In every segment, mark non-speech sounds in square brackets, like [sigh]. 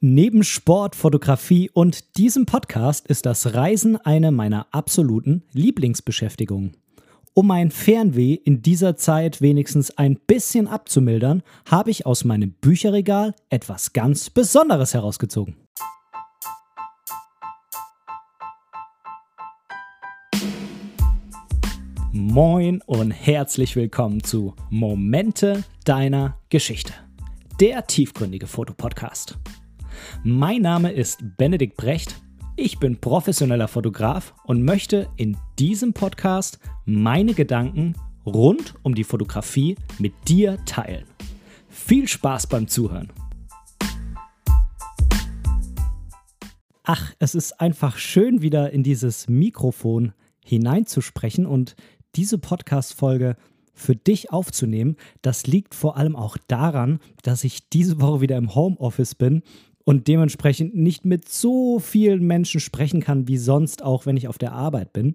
Neben Sport, Fotografie und diesem Podcast ist das Reisen eine meiner absoluten Lieblingsbeschäftigungen. Um mein Fernweh in dieser Zeit wenigstens ein bisschen abzumildern, habe ich aus meinem Bücherregal etwas ganz Besonderes herausgezogen. Moin und herzlich willkommen zu Momente deiner Geschichte, der tiefgründige Fotopodcast. Mein Name ist Benedikt Brecht. Ich bin professioneller Fotograf und möchte in diesem Podcast meine Gedanken rund um die Fotografie mit dir teilen. Viel Spaß beim Zuhören. Ach, es ist einfach schön, wieder in dieses Mikrofon hineinzusprechen und diese Podcast-Folge für dich aufzunehmen. Das liegt vor allem auch daran, dass ich diese Woche wieder im Homeoffice bin und dementsprechend nicht mit so vielen Menschen sprechen kann wie sonst, auch wenn ich auf der Arbeit bin.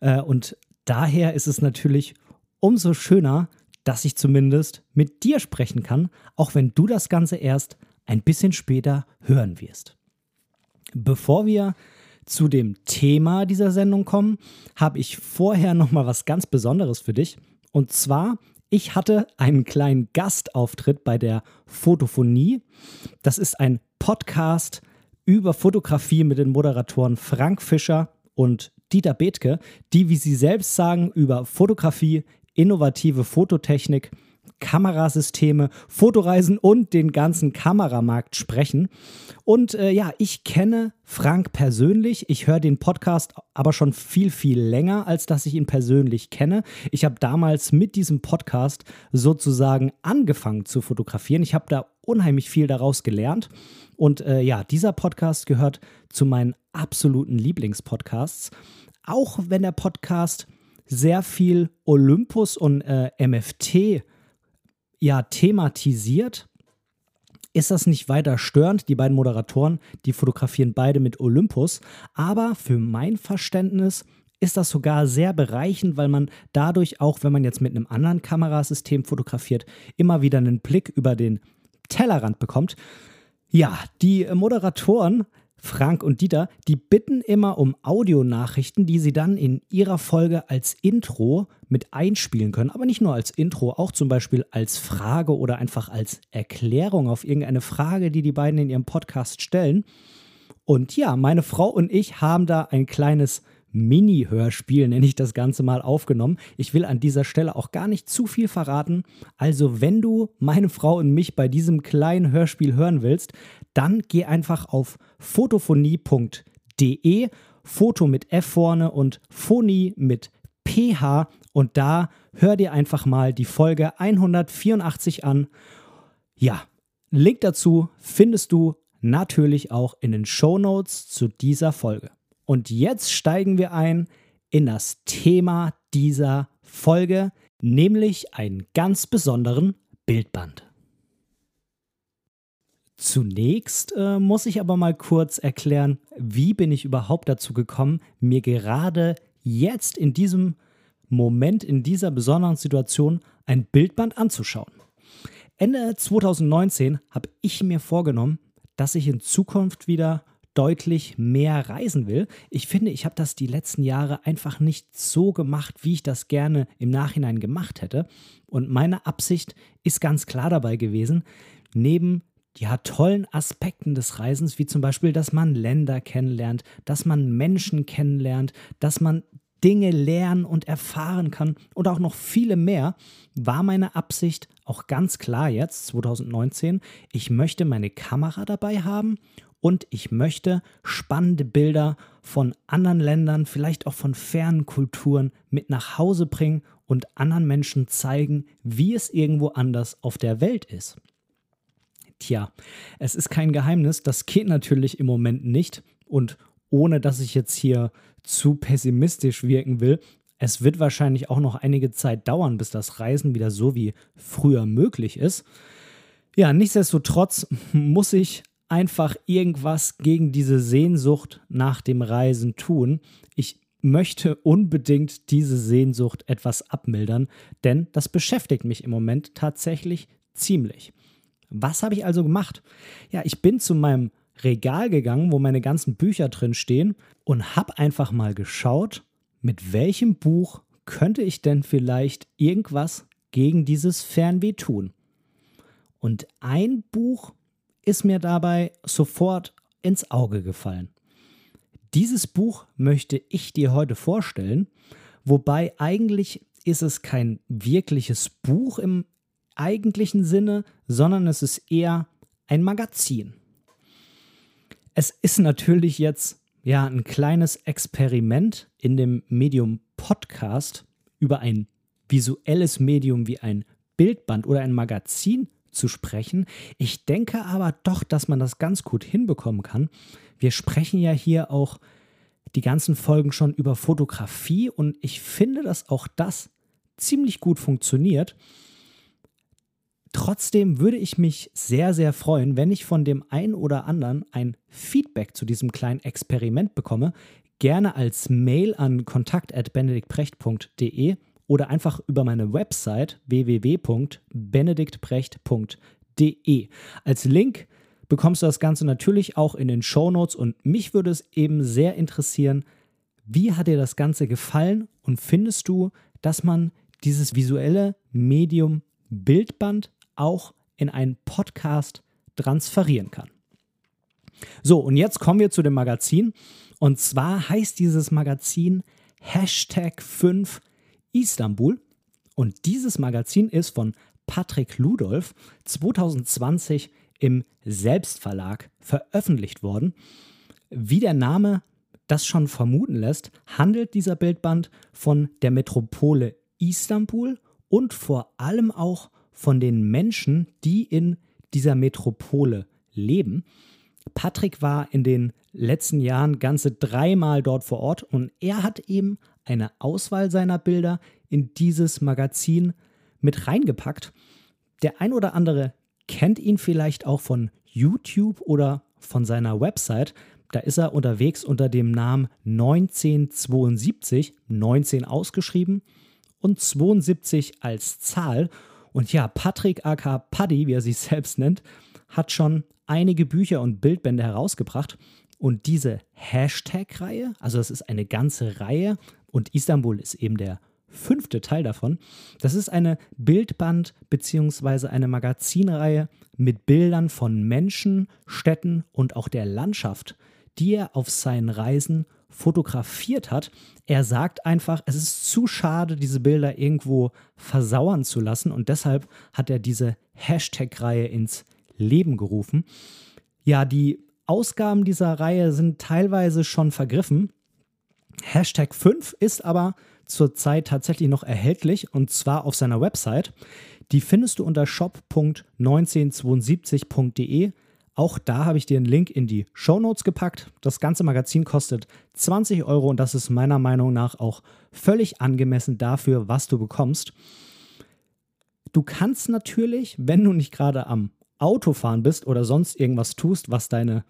Äh, und daher ist es natürlich umso schöner, dass ich zumindest mit dir sprechen kann, auch wenn du das Ganze erst ein bisschen später hören wirst. Bevor wir zu dem Thema dieser Sendung kommen, habe ich vorher noch mal was ganz Besonderes für dich. Und zwar ich hatte einen kleinen Gastauftritt bei der Fotophonie. Das ist ein Podcast über Fotografie mit den Moderatoren Frank Fischer und Dieter Bethke, die, wie sie selbst sagen, über Fotografie, innovative Fototechnik Kamerasysteme, Fotoreisen und den ganzen Kameramarkt sprechen. Und äh, ja, ich kenne Frank persönlich. Ich höre den Podcast aber schon viel, viel länger, als dass ich ihn persönlich kenne. Ich habe damals mit diesem Podcast sozusagen angefangen zu fotografieren. Ich habe da unheimlich viel daraus gelernt. Und äh, ja, dieser Podcast gehört zu meinen absoluten Lieblingspodcasts. Auch wenn der Podcast sehr viel Olympus und äh, MFT ja thematisiert, ist das nicht weiter störend. Die beiden Moderatoren, die fotografieren beide mit Olympus. Aber für mein Verständnis ist das sogar sehr bereichend, weil man dadurch auch, wenn man jetzt mit einem anderen Kamerasystem fotografiert, immer wieder einen Blick über den Tellerrand bekommt. Ja, die Moderatoren Frank und Dieter, die bitten immer um Audionachrichten, die sie dann in ihrer Folge als Intro mit einspielen können. Aber nicht nur als Intro, auch zum Beispiel als Frage oder einfach als Erklärung auf irgendeine Frage, die die beiden in ihrem Podcast stellen. Und ja, meine Frau und ich haben da ein kleines Mini-Hörspiel, nenne ich das Ganze mal, aufgenommen. Ich will an dieser Stelle auch gar nicht zu viel verraten. Also, wenn du meine Frau und mich bei diesem kleinen Hörspiel hören willst, dann geh einfach auf fotophonie.de, Foto mit F vorne und Phonie mit PH und da hör dir einfach mal die Folge 184 an. Ja, Link dazu findest du natürlich auch in den Show Notes zu dieser Folge. Und jetzt steigen wir ein in das Thema dieser Folge, nämlich einen ganz besonderen Bildband. Zunächst äh, muss ich aber mal kurz erklären, wie bin ich überhaupt dazu gekommen, mir gerade jetzt in diesem Moment, in dieser besonderen Situation ein Bildband anzuschauen. Ende 2019 habe ich mir vorgenommen, dass ich in Zukunft wieder deutlich mehr reisen will. Ich finde, ich habe das die letzten Jahre einfach nicht so gemacht, wie ich das gerne im Nachhinein gemacht hätte. Und meine Absicht ist ganz klar dabei gewesen, neben ja, tollen Aspekten des Reisens, wie zum Beispiel, dass man Länder kennenlernt, dass man Menschen kennenlernt, dass man Dinge lernen und erfahren kann und auch noch viele mehr, war meine Absicht auch ganz klar jetzt, 2019, ich möchte meine Kamera dabei haben und ich möchte spannende Bilder von anderen Ländern, vielleicht auch von fernen Kulturen mit nach Hause bringen und anderen Menschen zeigen, wie es irgendwo anders auf der Welt ist. Tja, es ist kein Geheimnis, das geht natürlich im Moment nicht und ohne dass ich jetzt hier zu pessimistisch wirken will, es wird wahrscheinlich auch noch einige Zeit dauern, bis das Reisen wieder so wie früher möglich ist. Ja, nichtsdestotrotz muss ich einfach irgendwas gegen diese Sehnsucht nach dem Reisen tun. Ich möchte unbedingt diese Sehnsucht etwas abmildern, denn das beschäftigt mich im Moment tatsächlich ziemlich. Was habe ich also gemacht? Ja, ich bin zu meinem Regal gegangen, wo meine ganzen Bücher drin stehen und habe einfach mal geschaut, mit welchem Buch könnte ich denn vielleicht irgendwas gegen dieses Fernweh tun. Und ein Buch ist mir dabei sofort ins Auge gefallen. Dieses Buch möchte ich dir heute vorstellen, wobei eigentlich ist es kein wirkliches Buch im eigentlichen Sinne, sondern es ist eher ein Magazin. Es ist natürlich jetzt ja ein kleines Experiment in dem Medium Podcast über ein visuelles Medium wie ein Bildband oder ein Magazin zu sprechen. Ich denke aber doch, dass man das ganz gut hinbekommen kann. Wir sprechen ja hier auch die ganzen Folgen schon über Fotografie und ich finde, dass auch das ziemlich gut funktioniert. Trotzdem würde ich mich sehr, sehr freuen, wenn ich von dem einen oder anderen ein Feedback zu diesem kleinen Experiment bekomme. Gerne als Mail an kontakt.benediktprecht.de oder einfach über meine Website www.benediktprecht.de. Als Link bekommst du das Ganze natürlich auch in den Show Notes und mich würde es eben sehr interessieren, wie hat dir das Ganze gefallen und findest du, dass man dieses visuelle Medium Bildband auch in einen Podcast transferieren kann. So, und jetzt kommen wir zu dem Magazin. Und zwar heißt dieses Magazin Hashtag 5 Istanbul. Und dieses Magazin ist von Patrick Ludolf 2020 im Selbstverlag veröffentlicht worden. Wie der Name das schon vermuten lässt, handelt dieser Bildband von der Metropole Istanbul und vor allem auch von den Menschen, die in dieser Metropole leben. Patrick war in den letzten Jahren ganze dreimal dort vor Ort und er hat eben eine Auswahl seiner Bilder in dieses Magazin mit reingepackt. Der ein oder andere kennt ihn vielleicht auch von YouTube oder von seiner Website. Da ist er unterwegs unter dem Namen 1972, 19 ausgeschrieben und 72 als Zahl. Und ja, Patrick aka Paddy, wie er sich [laughs] selbst nennt, hat schon einige Bücher und Bildbände herausgebracht. Und diese Hashtag-Reihe, also das ist eine ganze Reihe und Istanbul ist eben der fünfte Teil davon. Das ist eine Bildband- bzw. eine Magazinreihe mit Bildern von Menschen, Städten und auch der Landschaft, die er auf seinen Reisen fotografiert hat. Er sagt einfach, es ist zu schade, diese Bilder irgendwo versauern zu lassen und deshalb hat er diese Hashtag-Reihe ins Leben gerufen. Ja, die Ausgaben dieser Reihe sind teilweise schon vergriffen. Hashtag 5 ist aber zurzeit tatsächlich noch erhältlich und zwar auf seiner Website. Die findest du unter shop.1972.de auch da habe ich dir einen Link in die Show Notes gepackt. Das ganze Magazin kostet 20 Euro und das ist meiner Meinung nach auch völlig angemessen dafür, was du bekommst. Du kannst natürlich, wenn du nicht gerade am Autofahren bist oder sonst irgendwas tust, was deine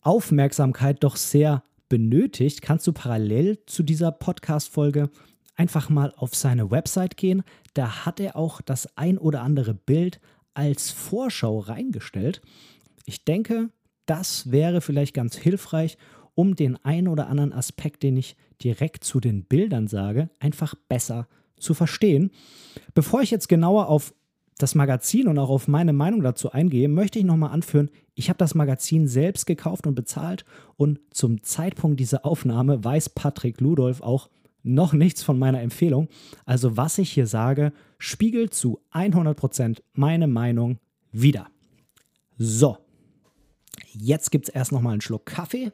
Aufmerksamkeit doch sehr benötigt, kannst du parallel zu dieser Podcast-Folge einfach mal auf seine Website gehen. Da hat er auch das ein oder andere Bild als Vorschau reingestellt. Ich denke, das wäre vielleicht ganz hilfreich, um den einen oder anderen Aspekt, den ich direkt zu den Bildern sage, einfach besser zu verstehen. Bevor ich jetzt genauer auf das Magazin und auch auf meine Meinung dazu eingehe, möchte ich nochmal anführen, ich habe das Magazin selbst gekauft und bezahlt und zum Zeitpunkt dieser Aufnahme weiß Patrick Ludolf auch noch nichts von meiner Empfehlung. Also was ich hier sage, spiegelt zu 100% meine Meinung wider. So, Jetzt gibt es erst noch mal einen Schluck Kaffee.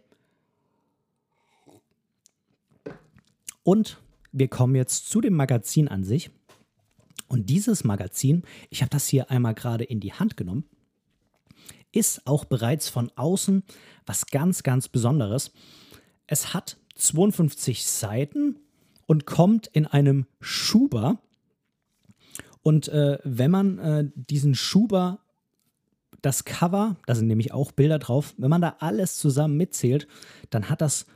Und wir kommen jetzt zu dem Magazin an sich. Und dieses Magazin, ich habe das hier einmal gerade in die Hand genommen, ist auch bereits von außen was ganz, ganz Besonderes. Es hat 52 Seiten und kommt in einem Schuber. Und äh, wenn man äh, diesen Schuber das Cover, da sind nämlich auch Bilder drauf, wenn man da alles zusammen mitzählt, dann hat das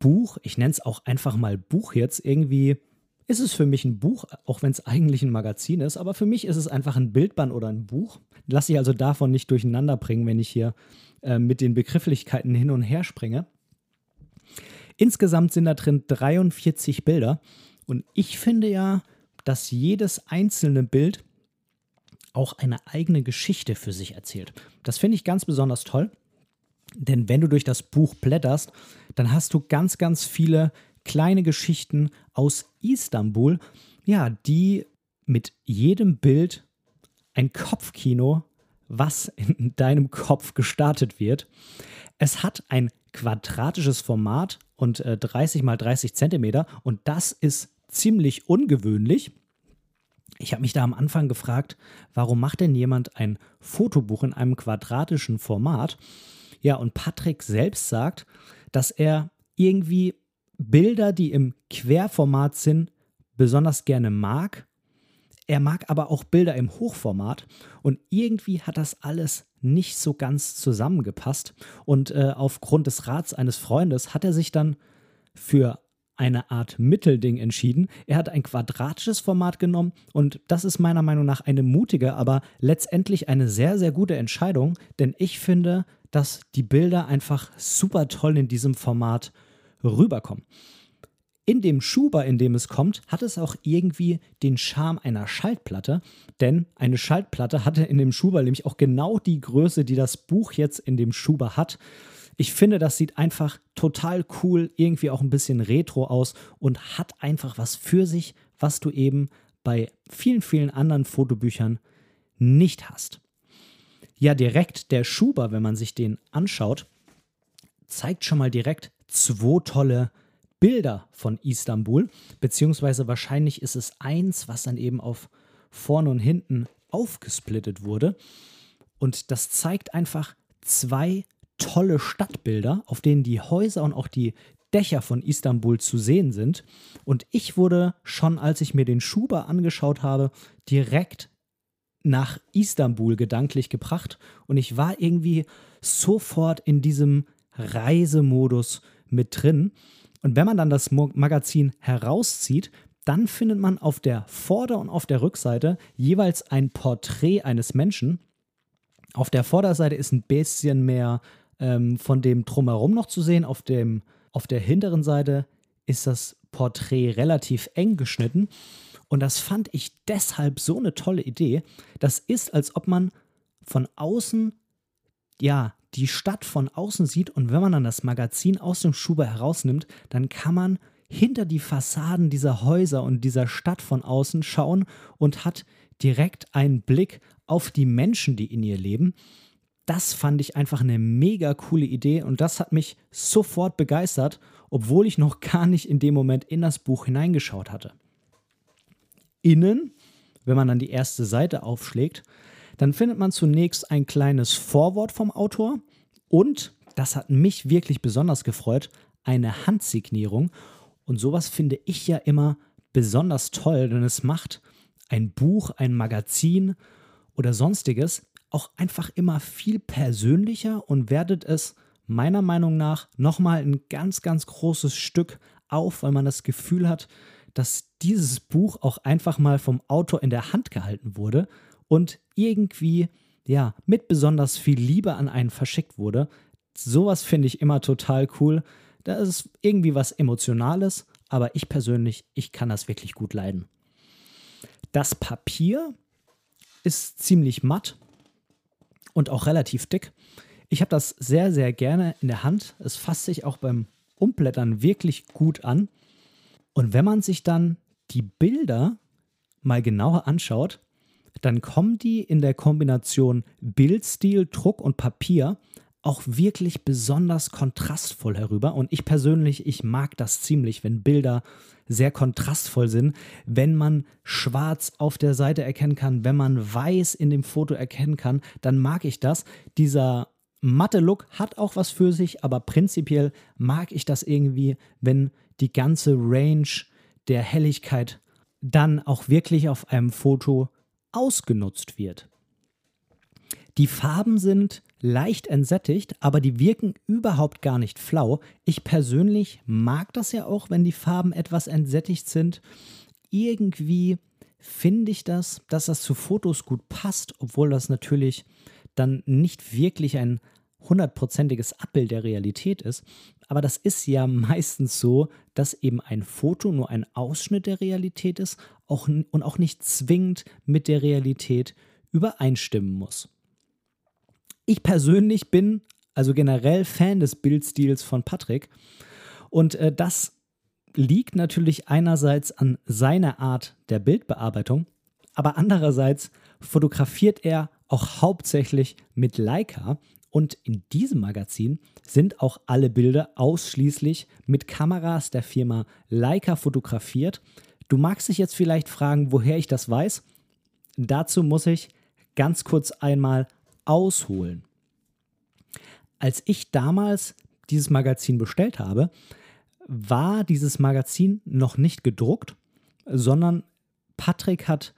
Buch, ich nenne es auch einfach mal Buch jetzt, irgendwie ist es für mich ein Buch, auch wenn es eigentlich ein Magazin ist, aber für mich ist es einfach ein Bildband oder ein Buch. Lass ich also davon nicht durcheinander bringen, wenn ich hier äh, mit den Begrifflichkeiten hin und her springe. Insgesamt sind da drin 43 Bilder und ich finde ja, dass jedes einzelne Bild auch eine eigene Geschichte für sich erzählt. Das finde ich ganz besonders toll, denn wenn du durch das Buch blätterst, dann hast du ganz, ganz viele kleine Geschichten aus Istanbul, ja, die mit jedem Bild ein Kopfkino, was in [laughs] deinem Kopf gestartet wird. Es hat ein quadratisches Format und äh, 30 mal 30 Zentimeter und das ist ziemlich ungewöhnlich. Ich habe mich da am Anfang gefragt, warum macht denn jemand ein Fotobuch in einem quadratischen Format? Ja, und Patrick selbst sagt, dass er irgendwie Bilder, die im Querformat sind, besonders gerne mag. Er mag aber auch Bilder im Hochformat und irgendwie hat das alles nicht so ganz zusammengepasst. Und äh, aufgrund des Rats eines Freundes hat er sich dann für eine Art Mittelding entschieden. Er hat ein quadratisches Format genommen und das ist meiner Meinung nach eine mutige, aber letztendlich eine sehr, sehr gute Entscheidung, denn ich finde, dass die Bilder einfach super toll in diesem Format rüberkommen. In dem Schuber, in dem es kommt, hat es auch irgendwie den Charme einer Schaltplatte, denn eine Schaltplatte hatte in dem Schuber nämlich auch genau die Größe, die das Buch jetzt in dem Schuber hat. Ich finde, das sieht einfach total cool, irgendwie auch ein bisschen retro aus und hat einfach was für sich, was du eben bei vielen, vielen anderen Fotobüchern nicht hast. Ja, direkt der Schuber, wenn man sich den anschaut, zeigt schon mal direkt zwei tolle Bilder von Istanbul, beziehungsweise wahrscheinlich ist es eins, was dann eben auf vorne und hinten aufgesplittet wurde. Und das zeigt einfach zwei tolle Stadtbilder, auf denen die Häuser und auch die Dächer von Istanbul zu sehen sind. Und ich wurde schon, als ich mir den Schuber angeschaut habe, direkt nach Istanbul gedanklich gebracht. Und ich war irgendwie sofort in diesem Reisemodus mit drin. Und wenn man dann das Magazin herauszieht, dann findet man auf der Vorder- und auf der Rückseite jeweils ein Porträt eines Menschen. Auf der Vorderseite ist ein bisschen mehr ähm, von dem Drumherum noch zu sehen. Auf, dem, auf der hinteren Seite ist das Porträt relativ eng geschnitten. Und das fand ich deshalb so eine tolle Idee. Das ist, als ob man von außen, ja, die Stadt von außen sieht und wenn man dann das Magazin aus dem Schuber herausnimmt, dann kann man hinter die Fassaden dieser Häuser und dieser Stadt von außen schauen und hat direkt einen Blick auf die Menschen, die in ihr leben. Das fand ich einfach eine mega coole Idee und das hat mich sofort begeistert, obwohl ich noch gar nicht in dem Moment in das Buch hineingeschaut hatte. Innen, wenn man dann die erste Seite aufschlägt, dann findet man zunächst ein kleines Vorwort vom Autor und, das hat mich wirklich besonders gefreut, eine Handsignierung. Und sowas finde ich ja immer besonders toll, denn es macht ein Buch, ein Magazin oder sonstiges auch einfach immer viel persönlicher und wertet es meiner Meinung nach nochmal ein ganz, ganz großes Stück auf, weil man das Gefühl hat, dass dieses Buch auch einfach mal vom Autor in der Hand gehalten wurde und irgendwie ja mit besonders viel Liebe an einen verschickt wurde. Sowas finde ich immer total cool. Da ist irgendwie was Emotionales, aber ich persönlich, ich kann das wirklich gut leiden. Das Papier ist ziemlich matt und auch relativ dick. Ich habe das sehr, sehr gerne in der Hand. Es fasst sich auch beim Umblättern wirklich gut an. Und wenn man sich dann die Bilder mal genauer anschaut, dann kommen die in der Kombination Bildstil, Druck und Papier auch wirklich besonders kontrastvoll herüber. Und ich persönlich, ich mag das ziemlich, wenn Bilder sehr kontrastvoll sind, wenn man schwarz auf der Seite erkennen kann, wenn man weiß in dem Foto erkennen kann, dann mag ich das. Dieser matte Look hat auch was für sich, aber prinzipiell mag ich das irgendwie, wenn die ganze Range der Helligkeit dann auch wirklich auf einem Foto ausgenutzt wird. Die Farben sind leicht entsättigt, aber die wirken überhaupt gar nicht flau. Ich persönlich mag das ja auch, wenn die Farben etwas entsättigt sind. irgendwie finde ich das, dass das zu Fotos gut passt, obwohl das natürlich dann nicht wirklich ein hundertprozentiges Abbild der Realität ist. Aber das ist ja meistens so, dass eben ein Foto nur ein Ausschnitt der Realität ist auch, und auch nicht zwingend mit der Realität übereinstimmen muss. Ich persönlich bin also generell Fan des Bildstils von Patrick und äh, das liegt natürlich einerseits an seiner Art der Bildbearbeitung, aber andererseits fotografiert er auch hauptsächlich mit Leica und in diesem Magazin sind auch alle Bilder ausschließlich mit Kameras der Firma Leica fotografiert. Du magst dich jetzt vielleicht fragen, woher ich das weiß. Dazu muss ich ganz kurz einmal ausholen. Als ich damals dieses Magazin bestellt habe, war dieses Magazin noch nicht gedruckt, sondern Patrick hat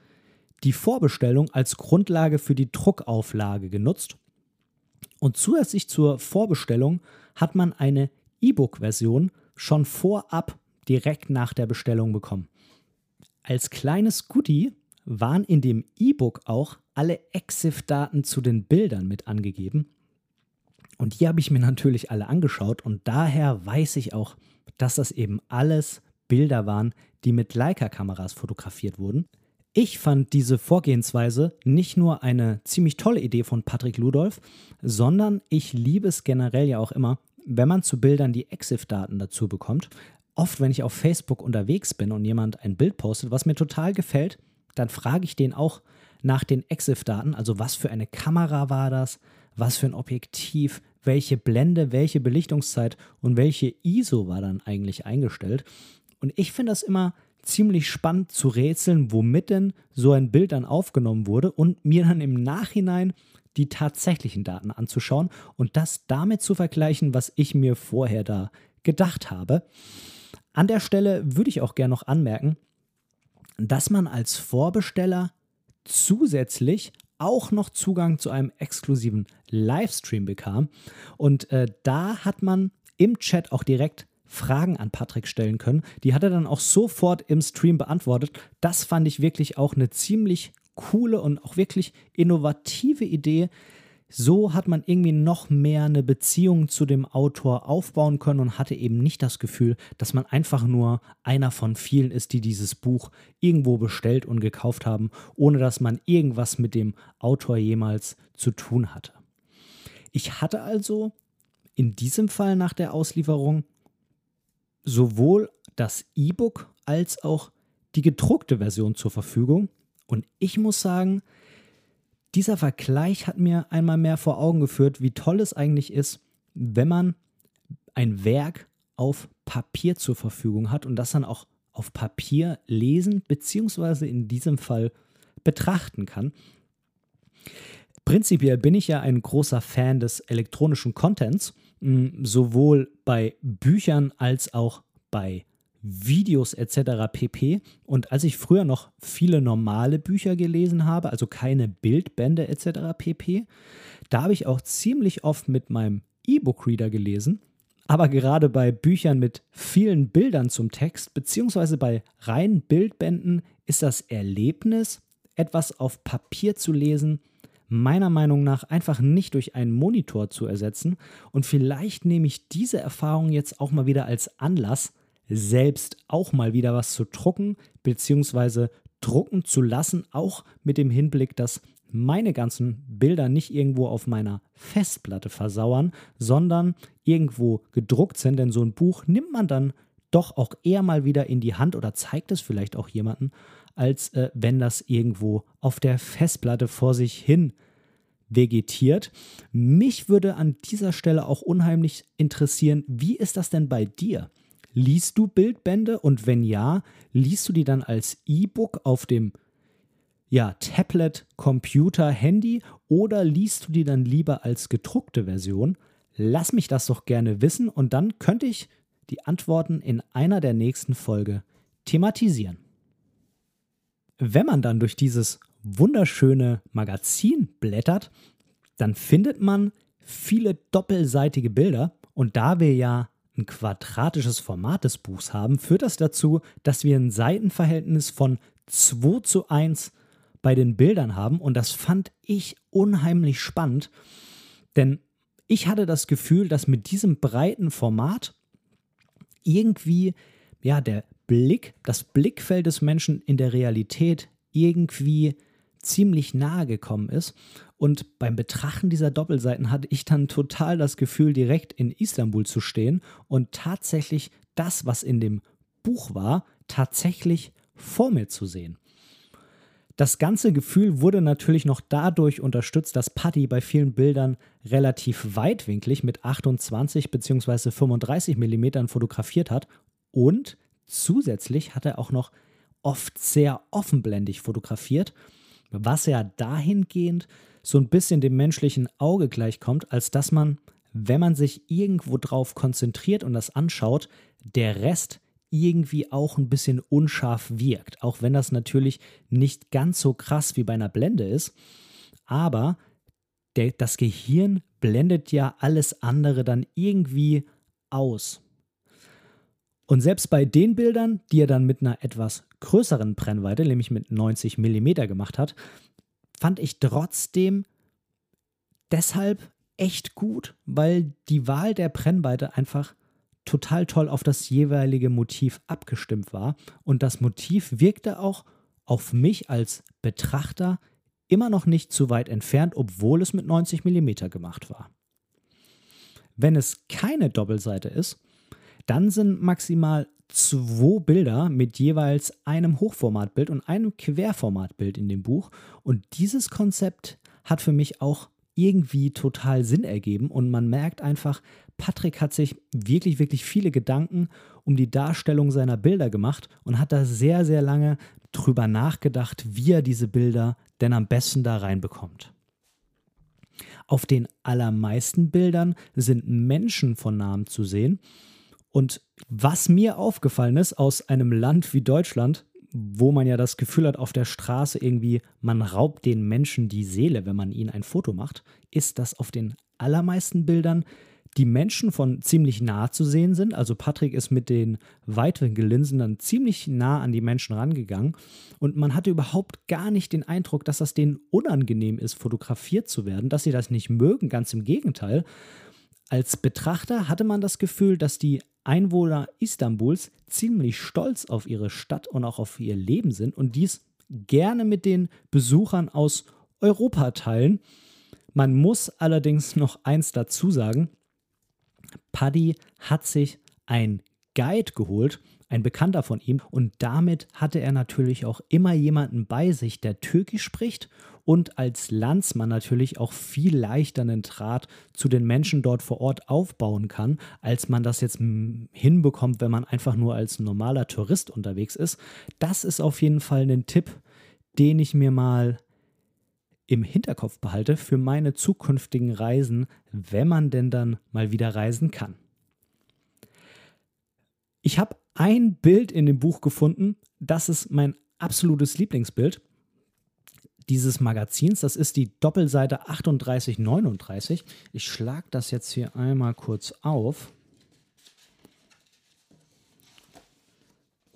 die Vorbestellung als Grundlage für die Druckauflage genutzt und zusätzlich zur Vorbestellung hat man eine E-Book-Version schon vorab direkt nach der Bestellung bekommen. Als kleines Goodie waren in dem E-Book auch alle EXIF-Daten zu den Bildern mit angegeben. Und die habe ich mir natürlich alle angeschaut und daher weiß ich auch, dass das eben alles Bilder waren, die mit Leica-Kameras fotografiert wurden. Ich fand diese Vorgehensweise nicht nur eine ziemlich tolle Idee von Patrick Ludolf, sondern ich liebe es generell ja auch immer, wenn man zu Bildern die EXIF-Daten dazu bekommt. Oft, wenn ich auf Facebook unterwegs bin und jemand ein Bild postet, was mir total gefällt, dann frage ich den auch nach den EXIF-Daten, also was für eine Kamera war das, was für ein Objektiv, welche Blende, welche Belichtungszeit? Und welche ISO war dann eigentlich eingestellt. Und ich finde das immer ziemlich spannend zu rätseln, womit denn so ein Bild dann aufgenommen wurde und mir dann im Nachhinein die tatsächlichen Daten anzuschauen und das damit zu vergleichen, was ich mir vorher da gedacht habe. An der Stelle würde ich auch gerne noch anmerken, dass man als Vorbesteller zusätzlich auch noch Zugang zu einem exklusiven Livestream bekam. Und äh, da hat man im Chat auch direkt Fragen an Patrick stellen können. Die hat er dann auch sofort im Stream beantwortet. Das fand ich wirklich auch eine ziemlich coole und auch wirklich innovative Idee. So hat man irgendwie noch mehr eine Beziehung zu dem Autor aufbauen können und hatte eben nicht das Gefühl, dass man einfach nur einer von vielen ist, die dieses Buch irgendwo bestellt und gekauft haben, ohne dass man irgendwas mit dem Autor jemals zu tun hatte. Ich hatte also in diesem Fall nach der Auslieferung sowohl das E-Book als auch die gedruckte Version zur Verfügung. Und ich muss sagen, dieser Vergleich hat mir einmal mehr vor Augen geführt, wie toll es eigentlich ist, wenn man ein Werk auf Papier zur Verfügung hat und das dann auch auf Papier lesen bzw. in diesem Fall betrachten kann. Prinzipiell bin ich ja ein großer Fan des elektronischen Contents sowohl bei Büchern als auch bei Videos etc. pp. Und als ich früher noch viele normale Bücher gelesen habe, also keine Bildbände etc. pp., da habe ich auch ziemlich oft mit meinem E-Book-Reader gelesen. Aber gerade bei Büchern mit vielen Bildern zum Text, beziehungsweise bei reinen Bildbänden, ist das Erlebnis, etwas auf Papier zu lesen, meiner Meinung nach einfach nicht durch einen Monitor zu ersetzen. Und vielleicht nehme ich diese Erfahrung jetzt auch mal wieder als Anlass, selbst auch mal wieder was zu drucken, beziehungsweise drucken zu lassen, auch mit dem Hinblick, dass meine ganzen Bilder nicht irgendwo auf meiner Festplatte versauern, sondern irgendwo gedruckt sind. Denn so ein Buch nimmt man dann doch auch eher mal wieder in die Hand oder zeigt es vielleicht auch jemanden, als äh, wenn das irgendwo auf der Festplatte vor sich hin vegetiert. Mich würde an dieser Stelle auch unheimlich interessieren, wie ist das denn bei dir? Liest du Bildbände und wenn ja, liest du die dann als E-Book auf dem ja, Tablet, Computer, Handy oder liest du die dann lieber als gedruckte Version? Lass mich das doch gerne wissen und dann könnte ich die Antworten in einer der nächsten Folge thematisieren wenn man dann durch dieses wunderschöne Magazin blättert, dann findet man viele doppelseitige Bilder. Und da wir ja ein quadratisches Format des Buchs haben, führt das dazu, dass wir ein Seitenverhältnis von 2 zu 1 bei den Bildern haben. Und das fand ich unheimlich spannend, denn ich hatte das Gefühl, dass mit diesem breiten Format irgendwie ja der Blick, das Blickfeld des Menschen in der Realität irgendwie ziemlich nahe gekommen ist. Und beim Betrachten dieser Doppelseiten hatte ich dann total das Gefühl, direkt in Istanbul zu stehen und tatsächlich das, was in dem Buch war, tatsächlich vor mir zu sehen. Das ganze Gefühl wurde natürlich noch dadurch unterstützt, dass Paddy bei vielen Bildern relativ weitwinklig mit 28 bzw. 35 mm fotografiert hat und zusätzlich hat er auch noch oft sehr offenblendig fotografiert, was ja dahingehend so ein bisschen dem menschlichen Auge gleichkommt, als dass man, wenn man sich irgendwo drauf konzentriert und das anschaut, der Rest irgendwie auch ein bisschen unscharf wirkt. Auch wenn das natürlich nicht ganz so krass wie bei einer Blende ist. Aber der, das Gehirn blendet ja alles andere dann irgendwie aus. Und selbst bei den Bildern, die er dann mit einer etwas größeren Brennweite, nämlich mit 90 mm gemacht hat, fand ich trotzdem deshalb echt gut, weil die Wahl der Brennweite einfach total toll auf das jeweilige Motiv abgestimmt war. Und das Motiv wirkte auch auf mich als Betrachter immer noch nicht zu weit entfernt, obwohl es mit 90 mm gemacht war. Wenn es keine Doppelseite ist, dann sind maximal zwei Bilder mit jeweils einem Hochformatbild und einem Querformatbild in dem Buch. Und dieses Konzept hat für mich auch irgendwie total Sinn ergeben und man merkt einfach, Patrick hat sich wirklich, wirklich viele Gedanken um die Darstellung seiner Bilder gemacht und hat da sehr, sehr lange drüber nachgedacht, wie er diese Bilder denn am besten da reinbekommt. Auf den allermeisten Bildern sind Menschen von Namen zu sehen und was mir aufgefallen ist aus einem Land wie Deutschland, wo man ja das Gefühl hat, auf der Straße irgendwie, man raubt den Menschen die Seele, wenn man ihnen ein Foto macht, ist, dass auf den allermeisten Bildern die Menschen von ziemlich nah zu sehen sind. Also Patrick ist mit den Weitwinkellinsen dann ziemlich nah an die Menschen rangegangen und man hatte überhaupt gar nicht den Eindruck, dass das denen unangenehm ist, fotografiert zu werden, dass sie das nicht mögen, ganz im Gegenteil. Als Betrachter hatte man das Gefühl, dass die Einwohner Istanbuls ziemlich stolz auf ihre Stadt und auch auf ihr Leben sind und dies gerne mit den Besuchern aus Europa teilen. Man muss allerdings noch eins dazu sagen. Paddy hat sich ein Guide geholt, ein Bekannter von ihm, und damit hatte er natürlich auch immer jemanden bei sich, der Türkisch spricht und als Landsmann natürlich auch viel leichter einen Draht zu den Menschen dort vor Ort aufbauen kann, als man das jetzt hinbekommt, wenn man einfach nur als normaler Tourist unterwegs ist. Das ist auf jeden Fall ein Tipp, den ich mir mal im Hinterkopf behalte für meine zukünftigen Reisen, wenn man denn dann mal wieder reisen kann. Ich habe ein Bild in dem Buch gefunden, das ist mein absolutes Lieblingsbild dieses Magazins. Das ist die Doppelseite 3839. Ich schlage das jetzt hier einmal kurz auf.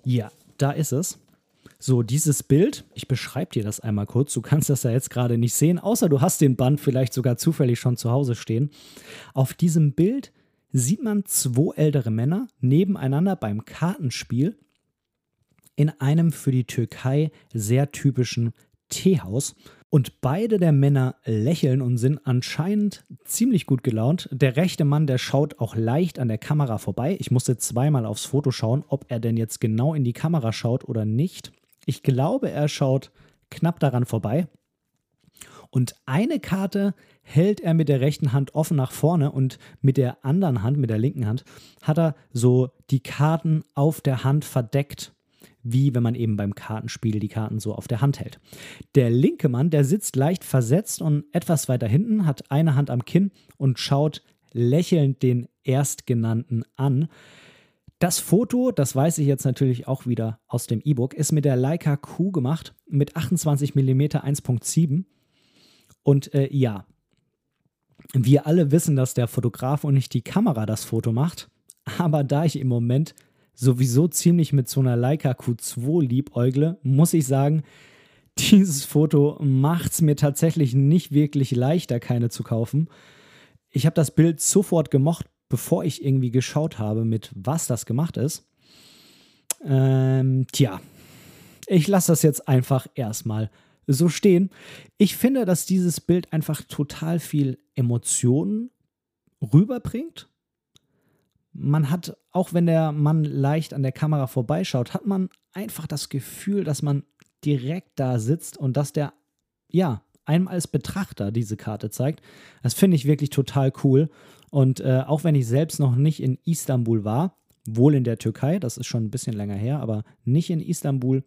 Ja, da ist es. So, dieses Bild, ich beschreibe dir das einmal kurz. Du kannst das ja jetzt gerade nicht sehen, außer du hast den Band vielleicht sogar zufällig schon zu Hause stehen. Auf diesem Bild sieht man zwei ältere Männer nebeneinander beim Kartenspiel in einem für die Türkei sehr typischen Teehaus. Und beide der Männer lächeln und sind anscheinend ziemlich gut gelaunt. Der rechte Mann, der schaut auch leicht an der Kamera vorbei. Ich musste zweimal aufs Foto schauen, ob er denn jetzt genau in die Kamera schaut oder nicht. Ich glaube, er schaut knapp daran vorbei. Und eine Karte hält er mit der rechten Hand offen nach vorne und mit der anderen Hand, mit der linken Hand, hat er so die Karten auf der Hand verdeckt wie wenn man eben beim Kartenspiel die Karten so auf der Hand hält. Der linke Mann, der sitzt leicht versetzt und etwas weiter hinten, hat eine Hand am Kinn und schaut lächelnd den Erstgenannten an. Das Foto, das weiß ich jetzt natürlich auch wieder aus dem E-Book, ist mit der Leica Q gemacht, mit 28 mm 1.7. Und äh, ja, wir alle wissen, dass der Fotograf und nicht die Kamera das Foto macht. Aber da ich im Moment sowieso ziemlich mit so einer Leica Q2 liebäugle, muss ich sagen, dieses Foto macht es mir tatsächlich nicht wirklich leichter, keine zu kaufen. Ich habe das Bild sofort gemocht, bevor ich irgendwie geschaut habe, mit was das gemacht ist. Ähm, tja, ich lasse das jetzt einfach erstmal so stehen. Ich finde, dass dieses Bild einfach total viel Emotionen rüberbringt. Man hat, auch wenn der Mann leicht an der Kamera vorbeischaut, hat man einfach das Gefühl, dass man direkt da sitzt und dass der, ja, einem als Betrachter diese Karte zeigt. Das finde ich wirklich total cool. Und äh, auch wenn ich selbst noch nicht in Istanbul war, wohl in der Türkei, das ist schon ein bisschen länger her, aber nicht in Istanbul,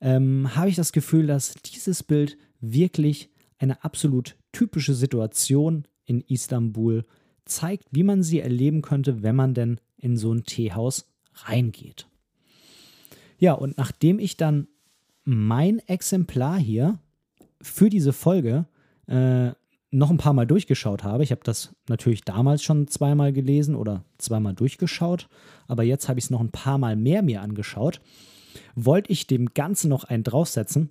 ähm, habe ich das Gefühl, dass dieses Bild wirklich eine absolut typische Situation in Istanbul zeigt, wie man sie erleben könnte, wenn man denn in so ein Teehaus reingeht. Ja, und nachdem ich dann mein Exemplar hier für diese Folge äh, noch ein paar Mal durchgeschaut habe. Ich habe das natürlich damals schon zweimal gelesen oder zweimal durchgeschaut, aber jetzt habe ich es noch ein paar Mal mehr mir angeschaut. Wollte ich dem Ganzen noch einen draufsetzen,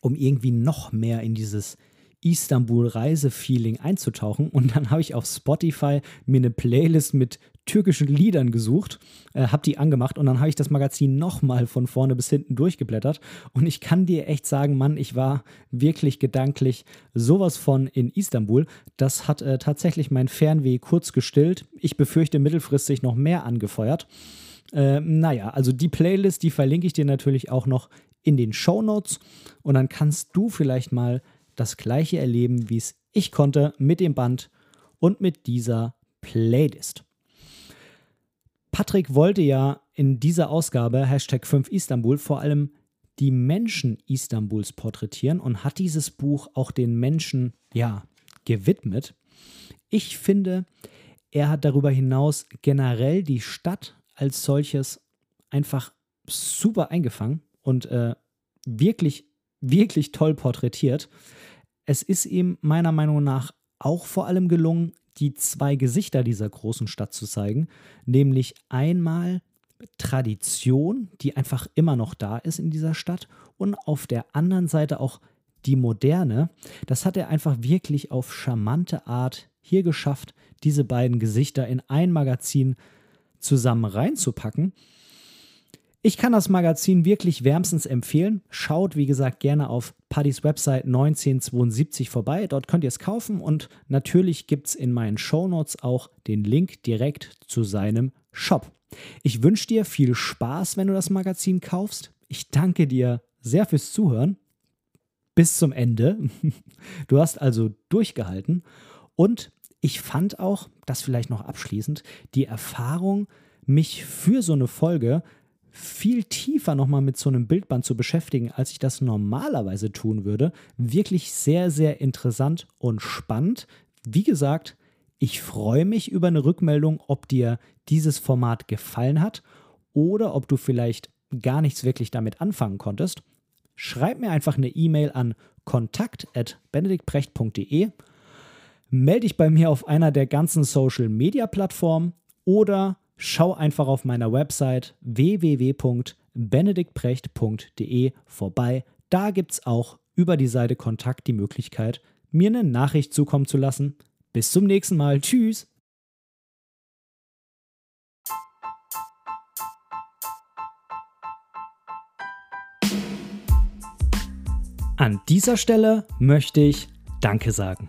um irgendwie noch mehr in dieses Istanbul-Reise-Feeling einzutauchen. Und dann habe ich auf Spotify mir eine Playlist mit türkischen Liedern gesucht, äh, habe die angemacht und dann habe ich das Magazin nochmal von vorne bis hinten durchgeblättert. Und ich kann dir echt sagen, Mann, ich war wirklich gedanklich sowas von in Istanbul. Das hat äh, tatsächlich mein Fernweh kurz gestillt. Ich befürchte mittelfristig noch mehr angefeuert. Äh, naja, also die Playlist, die verlinke ich dir natürlich auch noch in den Show Notes und dann kannst du vielleicht mal das gleiche erleben, wie es ich konnte mit dem Band und mit dieser Playlist. Patrick wollte ja in dieser Ausgabe Hashtag 5 Istanbul vor allem die Menschen Istanbuls porträtieren und hat dieses Buch auch den Menschen, ja, gewidmet. Ich finde, er hat darüber hinaus generell die Stadt als solches einfach super eingefangen und äh, wirklich, wirklich toll porträtiert. Es ist ihm meiner Meinung nach auch vor allem gelungen, die zwei Gesichter dieser großen Stadt zu zeigen, nämlich einmal Tradition, die einfach immer noch da ist in dieser Stadt und auf der anderen Seite auch die Moderne. Das hat er einfach wirklich auf charmante Art hier geschafft, diese beiden Gesichter in ein Magazin zusammen reinzupacken. Ich kann das Magazin wirklich wärmstens empfehlen. Schaut, wie gesagt, gerne auf Paddys Website 1972 vorbei. Dort könnt ihr es kaufen und natürlich gibt es in meinen Shownotes auch den Link direkt zu seinem Shop. Ich wünsche dir viel Spaß, wenn du das Magazin kaufst. Ich danke dir sehr fürs Zuhören. Bis zum Ende. [laughs] Du hast also durchgehalten. Und ich fand auch, das vielleicht noch abschließend, die Erfahrung, mich für so eine Folge viel tiefer nochmal mit so einem Bildband zu beschäftigen, als ich das normalerweise tun würde. Wirklich sehr, sehr interessant und spannend. Wie gesagt, ich freue mich über eine Rückmeldung, ob dir dieses Format gefallen hat oder ob du vielleicht gar nichts wirklich damit anfangen konntest. Schreib mir einfach eine E-Mail an kontakt.benediktbrecht.de. Melde dich bei mir auf einer der ganzen Social Media Plattformen oder schau einfach auf meiner Website www.benediktprecht.de vorbei. Da gibt es auch über die Seite Kontakt die Möglichkeit, mir eine Nachricht zukommen zu lassen. Bis zum nächsten Mal. Tschüss. An dieser Stelle möchte ich Danke sagen.